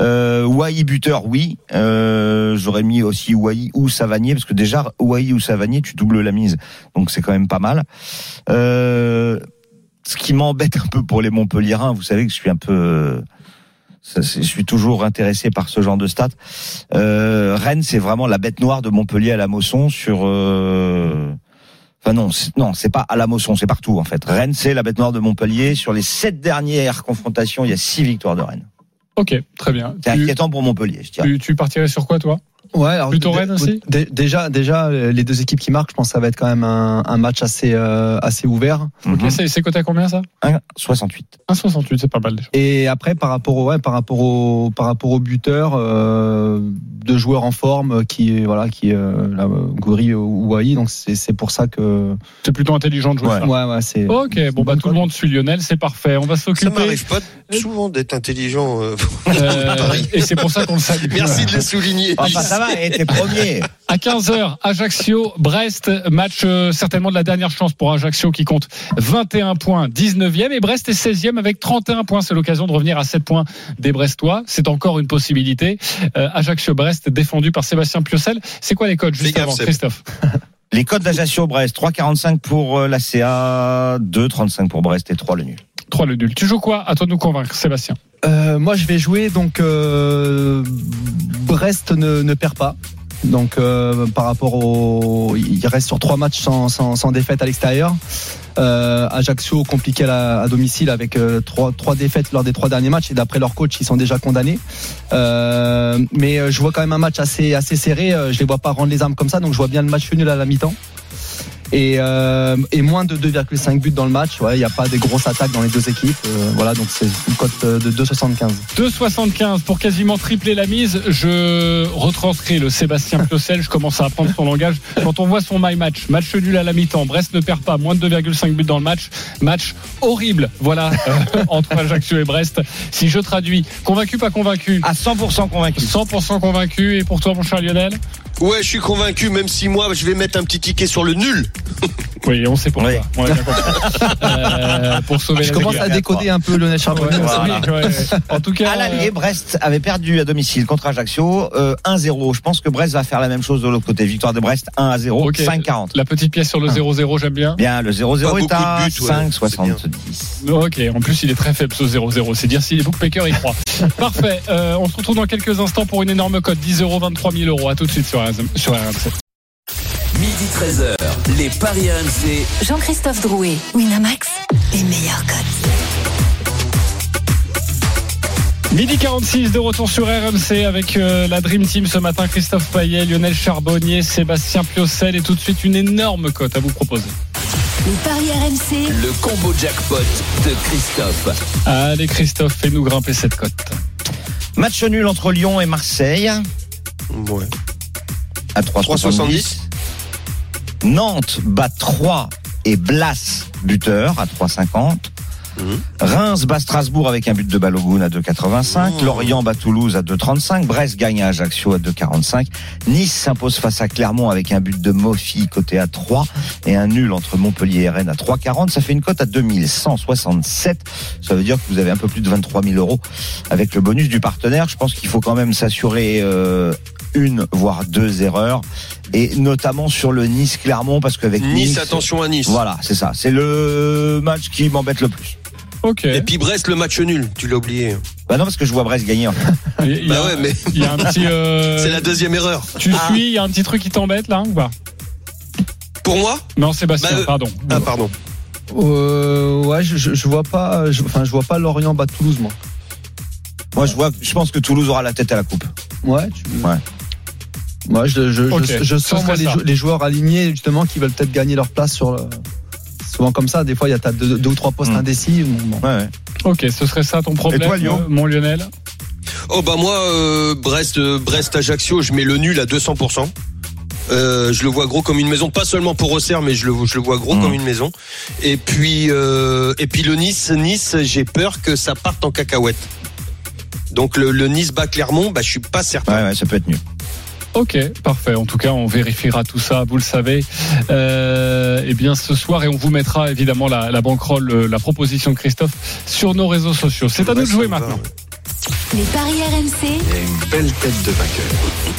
Euh, Wai buteur, oui. Euh, j'aurais mis aussi Wai ou Savanier parce que déjà Wai ou Savanier, tu doubles la mise, donc c'est quand même pas mal. Euh, ce qui m'embête un peu pour les Montpelliérains, vous savez que je suis un peu, ça, je suis toujours intéressé par ce genre de stats. Euh, Rennes, c'est vraiment la bête noire de Montpellier à la Mosson sur. Euh, Enfin non, non, c'est pas à la Mosson, c'est partout en fait. Rennes, c'est la bête noire de Montpellier. Sur les sept dernières confrontations, il y a six victoires de Rennes. Ok, très bien. C'est inquiétant pour Montpellier, je dirais. tu, tu partirais sur quoi, toi? Ouais, alors, Plutôt Rennes aussi dé- Déjà, déjà, les deux équipes qui marquent, je pense que ça va être quand même un, un match assez, euh, assez ouvert. C'est, c'est coté à combien ça? 1,68. 1,68, c'est pas mal déjà. Et après, par rapport au, ouais, par rapport au, par rapport au buteur, euh, deux joueurs en forme qui, voilà, qui, euh, là, Goury ou Wai, donc c'est, c'est pour ça que. C'est plutôt intelligent de jouer Ouais. ça. Ouais, ouais, c'est. Ok, bon bah tout le monde suit Lionel, c'est parfait. On va Ça s'occuper. m'arrive pas souvent d'être intelligent. euh, <laughs> Euh, et c'est pour ça qu'on le salue. Merci de le souligner. Enfin, ça va, et t'es premier. À 15h, Ajaccio, Brest, match euh, certainement de la dernière chance pour Ajaccio qui compte 21 points, 19e et Brest est 16e avec 31 points. C'est l'occasion de revenir à 7 points des Brestois. C'est encore une possibilité. Euh, Ajaccio-Brest défendu par Sébastien Piocel. C'est quoi les codes juste avant. Christophe Les codes d'Ajaccio-Brest, 3,45 pour euh, la CA, 2,35 pour Brest et 3 le nul. 3 le nul. Tu joues quoi? À toi de nous convaincre, Sébastien. Euh, moi, je vais jouer donc euh, Brest ne, perd pas. Donc euh, par rapport au, il reste sur trois matchs sans, sans, défaite à l'extérieur. Ajaccio compliqué à, domicile avec trois, trois défaites lors des trois derniers matchs et d'après leur coach ils sont déjà condamnés. Mais je vois quand même un match assez assez serré. Je les vois pas rendre les armes comme ça, donc je vois bien le match nul à la mi-temps. Et, euh, et moins de 2,5 buts dans le match. Ouais, il n'y a pas des grosses attaques dans les deux équipes. Euh, voilà, donc c'est une cote de 2,75. 2,75 pour quasiment tripler la mise. Je retranscris le Sébastien <laughs> Piocel. Je commence à apprendre son langage. Quand on voit son my match, match nul à la mi-temps, Brest ne perd pas, moins de 2,5 buts dans le match. Match horrible. Voilà, <laughs> euh, entre Ajaccio et Brest. Si je traduis, convaincu, pas convaincu? À 100% convaincu. 100% convaincu. Et pour toi, mon cher Lionel? Ouais, je suis convaincu, même si moi, je vais mettre un petit ticket sur le nul. <laughs> Oui, on sait pourquoi. Oui. On a bien compris. Euh, pour sauver Je la commence à décoder un peu Lionel Charbonnier. Ouais, Voilà. ouais, ouais. En tout cas, À l'allier, euh, Brest avait perdu à domicile contre Ajaccio euh, 1-0. Je pense que Brest va faire la même chose de l'autre côté. Victoire de Brest 1 à 0, Ok. 5-40. la petite pièce sur le 0-0, j'aime bien. Bien, le 0-0 Pas est beaucoup à de buts, ouais, 5,70. Ok, en plus il est très faible ce 0-0, c'est dire si les bookmakers y croient. <laughs> Parfait, euh, on se retrouve dans quelques instants pour une énorme cote, 10 euros, 23 000 euros. À tout de suite sur. Sur RMC. Midi 13h, les Paris RMC. Jean-Christophe Drouet, Winamax, les meilleurs cotes. Midi 46 de retour sur RMC avec euh, la Dream Team ce matin, Christophe Payet, Lionel Charbonnier, Sébastien Piocel et tout de suite une énorme cote à vous proposer. Les paris RMC, Le combo jackpot de Christophe. Allez Christophe, fais-nous grimper cette cote. Match nul entre Lyon et Marseille Ouais. À 3,70. Nantes bat 3 et Blas buteur à 3,50. Mhm. Reims bat Strasbourg avec un but de Balogun à 2,85. Oh. Lorient bat Toulouse à 2,35. Brest gagne à Ajaccio à 2,45. Nice s'impose face à Clermont avec un but de Mofi côté à 3 et un nul entre Montpellier et Rennes à 3,40. Ça fait une cote à 2167. Ça veut dire que vous avez un peu plus de 23 000 euros avec le bonus du partenaire. Je pense qu'il faut quand même s'assurer euh, une voire deux erreurs et notamment sur le Nice Clermont parce qu'avec Nice, Nice, attention à Nice. voilà, c'est ça. C'est le match qui m'embête le plus. Ok. Et puis Brest, le match nul, tu l'as oublié. Bah non, parce que je vois Brest gagner. <laughs> Il Bah ouais, mais il y a un petit. euh, <laughs> c'est la deuxième erreur. Tu suis, il y a un petit truc qui t'embête là ou pas? Pour moi? Non, Sébastien, Bah, euh, pardon. Ah, pardon. Euh, ouais, je, je, je vois pas, je, enfin, je vois pas Lorient battre Toulouse, moi. Moi, je vois, je pense que Toulouse aura la tête à la coupe. Ouais, tu... Ouais. Moi, je, je, Ok, je, je ce sens moi, les, ça. jou- les joueurs alignés justement qui veulent peut-être gagner leur place sur le. Souvent comme ça, des fois il y a deux, deux ou trois postes Mm. indécis. bon. Ouais, ouais. Ok, ce serait ça ton problème, Et toi, Lyon euh, mon Lionel? Oh bah moi, euh, Brest, euh, Brest, Ajaccio, je mets le nul à 200%. Euh, je le vois gros comme une maison, pas seulement pour Auxerre, mais je le, je le vois gros Mhm. comme une maison. Et puis, euh, et puis le Nice, Nice, j'ai peur que ça parte en cacahuète. Donc le, le Nice bas Clermont, bah je suis pas certain. Ouais, ouais, ça peut être mieux. Ok, parfait. En tout cas, on vérifiera tout ça, vous le savez. Euh, eh bien, ce soir, et on vous mettra évidemment la, la banquerolle, euh, la proposition de Christophe sur nos réseaux sociaux. C'est à nous de jouer maintenant. les paris RMC, Et une belle tête de vainqueur.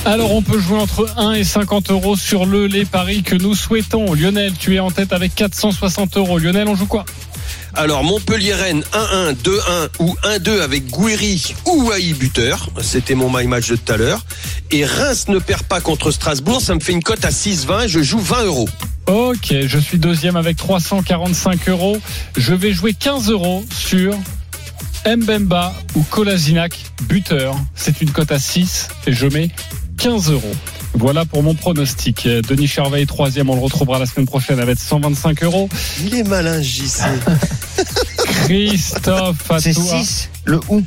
Alors, on peut jouer entre 1 et 50 euros sur le les paris que nous souhaitons. Lionel, tu es en tête avec 460 euros. Lionel, on joue quoi? Alors Montpellier-Rennes 1-1, 2-1 ou 1-2 avec Gouiri ou Haï buteur. C'était mon my match de tout à l'heure. Et Reims ne perd pas contre Strasbourg. Ça me fait une cote à 6-20. Je joue 20 euros. Ok, je suis deuxième avec 345 euros. Je vais jouer 15 euros sur Mbemba ou Kolasinac, buteur. C'est une cote à 6 et je mets 15 euros. Voilà pour mon pronostic. Denis Charvet est troisième, on le retrouvera la semaine prochaine avec 125 euros. Il est malin, JC. <laughs> Christophe, à C'est toi. 6 le ou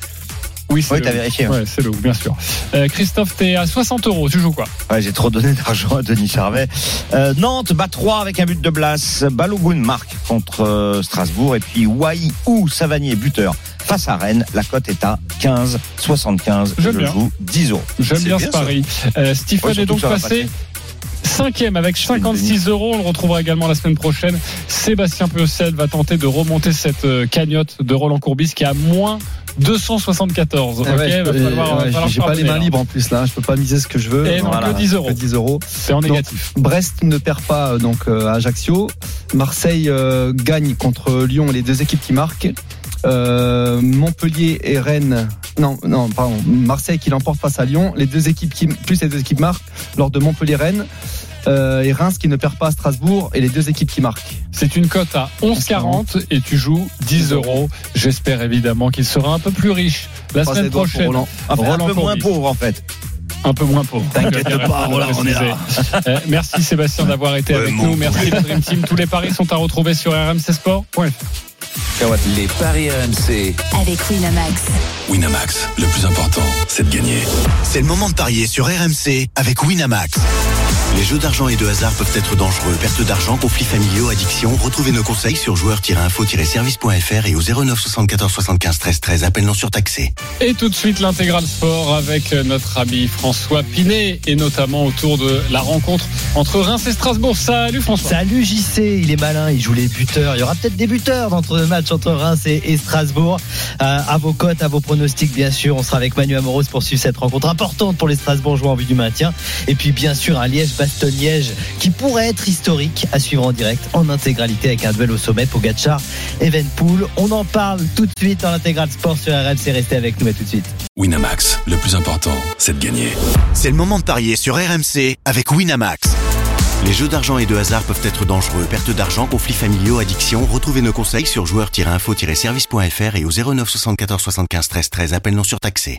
Oui, c'est Oui, le- t'as vérifié. hein. Ouais, c'est le bien sûr. Euh, Christophe, t'es à 60 euros. Tu joues quoi? Ouais, j'ai trop donné d'argent à Denis Charvet. Euh, Nantes bat 3 avec un but de Blas. Balogun marque contre euh, Strasbourg. Et puis Wai ou Savanier buteur face à Rennes. La cote est à 15, 75. J'aime Je bien. joue 10 euros. J'aime bien, bien, ce pari. Euh, Stephen Ouais, est donc passé passer. cinquième avec 56 euros. On le retrouvera également la semaine prochaine. Sébastien Peusel va tenter de remonter cette euh, cagnotte de Roland Courbis qui est à moins 274. Ah Ok, ouais, ouais, falloir J'ai pas les mains libres en plus là. Je peux pas miser ce que je veux. Et non, Voilà, que 10 euros. que 10 euros. C'est en Donc, négatif. Brest ne perd pas euh, donc euh, à Ajaccio. Marseille euh, gagne contre Lyon, les deux équipes qui marquent. Euh, Montpellier et Rennes. Non, non, pardon. Marseille qui l'emporte face à Lyon. Les deux équipes qui plus les deux équipes marquent lors de Montpellier-Rennes. euh, et Reims qui ne perd pas à Strasbourg et les deux équipes qui marquent. C'est une cote à 11,40 et tu joues 10 euros. J'espère évidemment qu'il sera un peu plus riche la semaine prochaine. Roland. Enfin, un peu moins pauvre en fait. Un peu moins pauvre. T'inquiète pas, Roland, on est là. Euh, Merci Sébastien d'avoir été Ouais, avec nous. Merci la Dream Team. Tous les paris sont à retrouver sur rmcsport.fr. Les paris RMC. Avec Winamax. Winamax, le plus important, c'est de gagner. C'est le moment de parier sur RMC avec Winamax. Les jeux d'argent et de hasard peuvent être dangereux. Perte d'argent, conflits familiaux, addiction. Retrouvez nos conseils sur joueurs-info-service.fr et au 09 74 75 13 13. Appel non surtaxé. Et tout de suite l'intégral sport avec notre ami François Pinet et notamment autour de la rencontre entre Reims et Strasbourg. Salut François. Salut JC, il est malin, il joue les buteurs. Il y aura peut-être des buteurs dans le match entre Reims et, et Strasbourg. Euh, à vos cotes, à vos pronostics, bien sûr. On sera avec Manu Amoros pour suivre cette rencontre importante pour les Strasbourgeois en vue du maintien. Et puis, bien sûr, un Liège-Bastogne-Liège qui pourrait être historique à suivre en direct en intégralité avec un duel au sommet Pogacar Evenpool. On en parle tout de suite dans l'intégral sport sur RMC. Restez avec nous, à tout de suite. Winamax, le plus important, c'est de gagner. C'est le moment de parier sur RMC avec Winamax. Les jeux d'argent et de hasard peuvent être dangereux. Perte d'argent, conflits familiaux, addiction. Retrouvez nos conseils sur joueurs-info-service.fr et au 09 74 75 13 13. Appel non surtaxé.